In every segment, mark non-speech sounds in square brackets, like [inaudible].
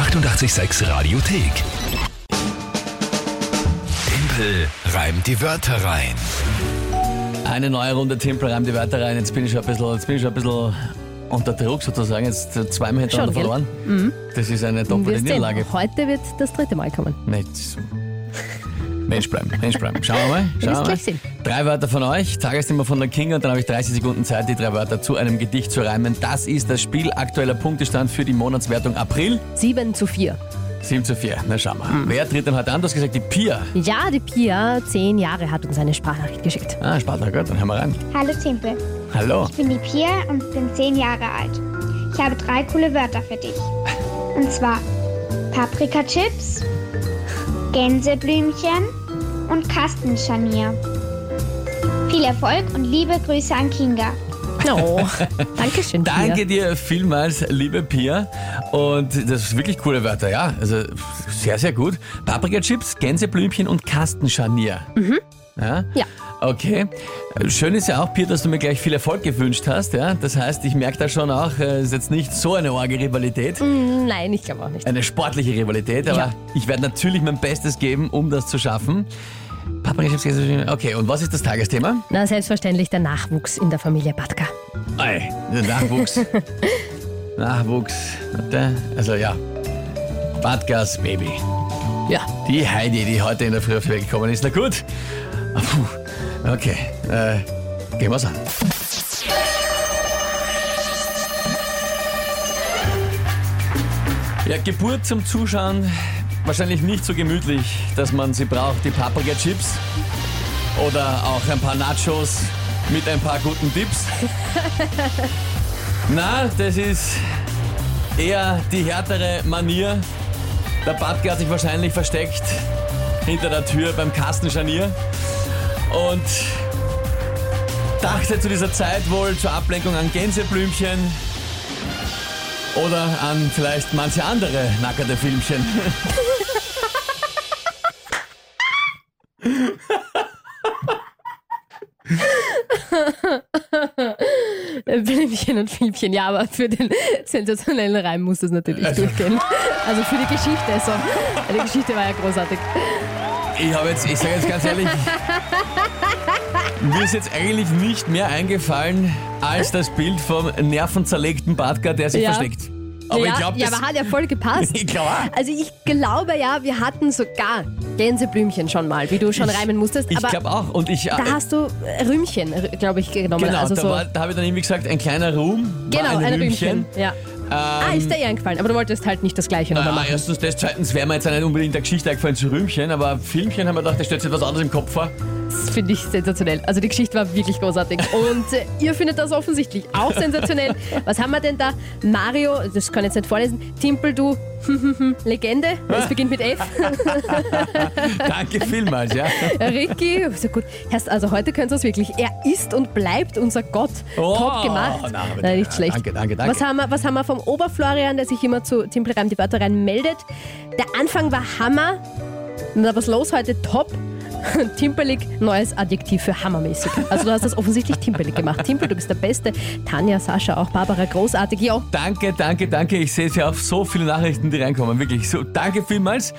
886 Radiothek. Tempel reimt die Wörter rein. Eine neue Runde Tempel reimt die Wörter rein. Jetzt bin ich schon ein bisschen, jetzt bin ich schon ein bisschen unter Druck sozusagen. Jetzt zweimal hintereinander Schon, verloren. Das ist eine doppelte Niederlage. heute wird das dritte Mal kommen. Nicht. Mensch bleiben, Mensch bleiben. Schauen wir mal. Schauen wir mal. Drei Wörter von euch, Tagesthema von der Kinga und dann habe ich 30 Sekunden Zeit, die drei Wörter zu einem Gedicht zu reimen. Das ist das Spiel. Aktueller Punktestand für die Monatswertung April. 7 zu 4. 7 zu 4. Na schauen wir. Hm. Wer tritt denn heute an? Du hast gesagt, die Pia. Ja, die Pia, 10 Jahre, hat uns eine Sprachnachricht geschickt. Ah, Spartner, gut, dann hören wir rein. Hallo Timpel, Hallo. ich bin die Pia und bin zehn Jahre alt. Ich habe drei coole Wörter für dich. Und zwar Paprikachips, Gänseblümchen und Kastenscharnier. Viel Erfolg und liebe Grüße an Kinga. Oh, [laughs] danke schön, Pia. Danke dir vielmals, liebe Pia. Und das sind wirklich coole Wörter, ja. Also sehr, sehr gut. Paprikachips, Gänseblümchen und Kastenscharnier. Mhm. Ja? Ja. Okay. Schön ist ja auch, Pia, dass du mir gleich viel Erfolg gewünscht hast. Ja? Das heißt, ich merke da schon auch, es ist jetzt nicht so eine arge Rivalität. Nein, ich glaube auch nicht. Eine sportliche Rivalität, aber Ja. ich werde natürlich mein Bestes geben, um das zu schaffen. Okay, und was ist das Tagesthema? Na, selbstverständlich der Nachwuchs in der Familie Batka. Ei, der Nachwuchs. [laughs] Nachwuchs. Also ja. Badgas Baby. Ja. Die Heidi, die heute in der Früh auf die Welt gekommen ist. Na gut. Ah, Puh. Okay. Äh, gehen wir's an. Ja, Geburt zum Zuschauen wahrscheinlich nicht so gemütlich, dass man sie braucht, die Paprika-Chips. Oder auch ein paar Nachos mit ein paar guten Tipps. [laughs] Na, das ist eher die härtere Manier. Der Badke hat sich wahrscheinlich versteckt hinter der Tür beim Kastenscharnier und dachte zu dieser Zeit wohl zur Ablenkung an Gänseblümchen oder an vielleicht manche andere nackerte Filmchen. Blümchen und Filmchen, ja, aber für den sensationellen Reim muss das natürlich Also- durchgehen. Also für die Geschichte, so. Die Geschichte war ja großartig. Ich habe jetzt, ich sage jetzt ganz ehrlich, mir ist jetzt eigentlich nicht mehr eingefallen als das Bild vom nervenzerlegten Badger, der sich Ja. versteckt. Aber ja, ich glaube, ja, aber hat ja voll gepasst. [laughs] Ich. Also ich glaube ja, wir hatten sogar Gänseblümchen schon mal, wie du schon Ich- reimen musstest. Ich glaube auch. Und ich, da äh, hast du äh, Rühmchen, glaube ich, genommen. genau, also da, so, da habe ich dann irgendwie gesagt, ein kleiner Ruhm genau, ein, ein Rühmchen. Rühmchen. Ja. Ah, ist dir eh eingefallen, aber du wolltest halt nicht das gleiche nochmal machen. erstens das, zweitens wäre mir jetzt nicht unbedingt der Geschichte eingefallen zu Rühmchen, aber Filmchen haben wir gedacht, da stellt sich etwas anderes im Kopf vor. Das finde ich sensationell. Also die Geschichte war wirklich großartig. Und äh, ihr findet das offensichtlich auch sensationell. Was haben wir denn da? Mario, das kann ich jetzt nicht vorlesen. Timpel, du [laughs] Legende. Es beginnt mit F. [laughs] Danke vielmals, ja. Ricky, so gut. Also heute könnt ihr es wirklich. Er ist und bleibt unser Gott. Oh, Top gemacht. na, Nein, nicht schlecht. danke, danke, danke. Was haben, wir, was haben wir vom Oberflorian, der sich immer zu Timpelreim die Wörter rein meldet? Der Anfang war Hammer. Na, was los heute? Top. [laughs] Timpelig, neues Adjektiv für hammermäßig. Also du hast das offensichtlich timpelig gemacht. Timpel, du bist der Beste. Tanja, Sascha, auch Barbara, großartig. Ja, Danke, danke, danke. Ich sehe es ja auf so viele Nachrichten, die reinkommen. Wirklich so. Danke vielmals.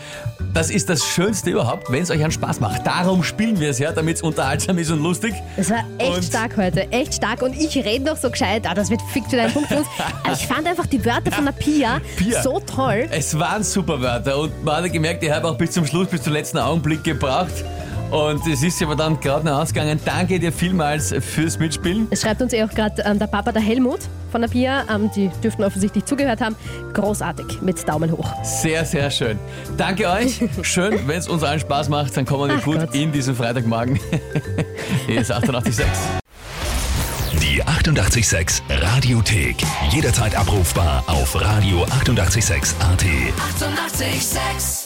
Das ist das Schönste überhaupt, wenn es euch einen Spaß macht. Darum spielen wir es ja, damit es unterhaltsam ist und lustig. Das war echt Und- stark heute, echt stark. Und ich rede noch so gescheit, ah, das wird fix wieder ein Punkt für uns. [laughs] Aber ich fand einfach die Wörter von der Pia, Pia. so toll. Es waren super Wörter und man hat gemerkt, ich habe auch bis zum Schluss, bis zum letzten Augenblick gebraucht. Und es ist aber dann gerade noch ausgegangen. Danke dir vielmals fürs Mitspielen. Es schreibt uns eh auch gerade ähm, der Papa, der Helmut von der Pia. Ähm, die dürften offensichtlich zugehört haben. Großartig, mit Daumen hoch. Sehr, sehr schön. Danke euch. [laughs] Schön, wenn es uns allen Spaß macht, dann kommen wir Ach gut Gott. in diesen Freitagmorgen. [laughs] Hier ist 886. Die 886 Radiothek. Jederzeit abrufbar auf radio886.at. 886! 886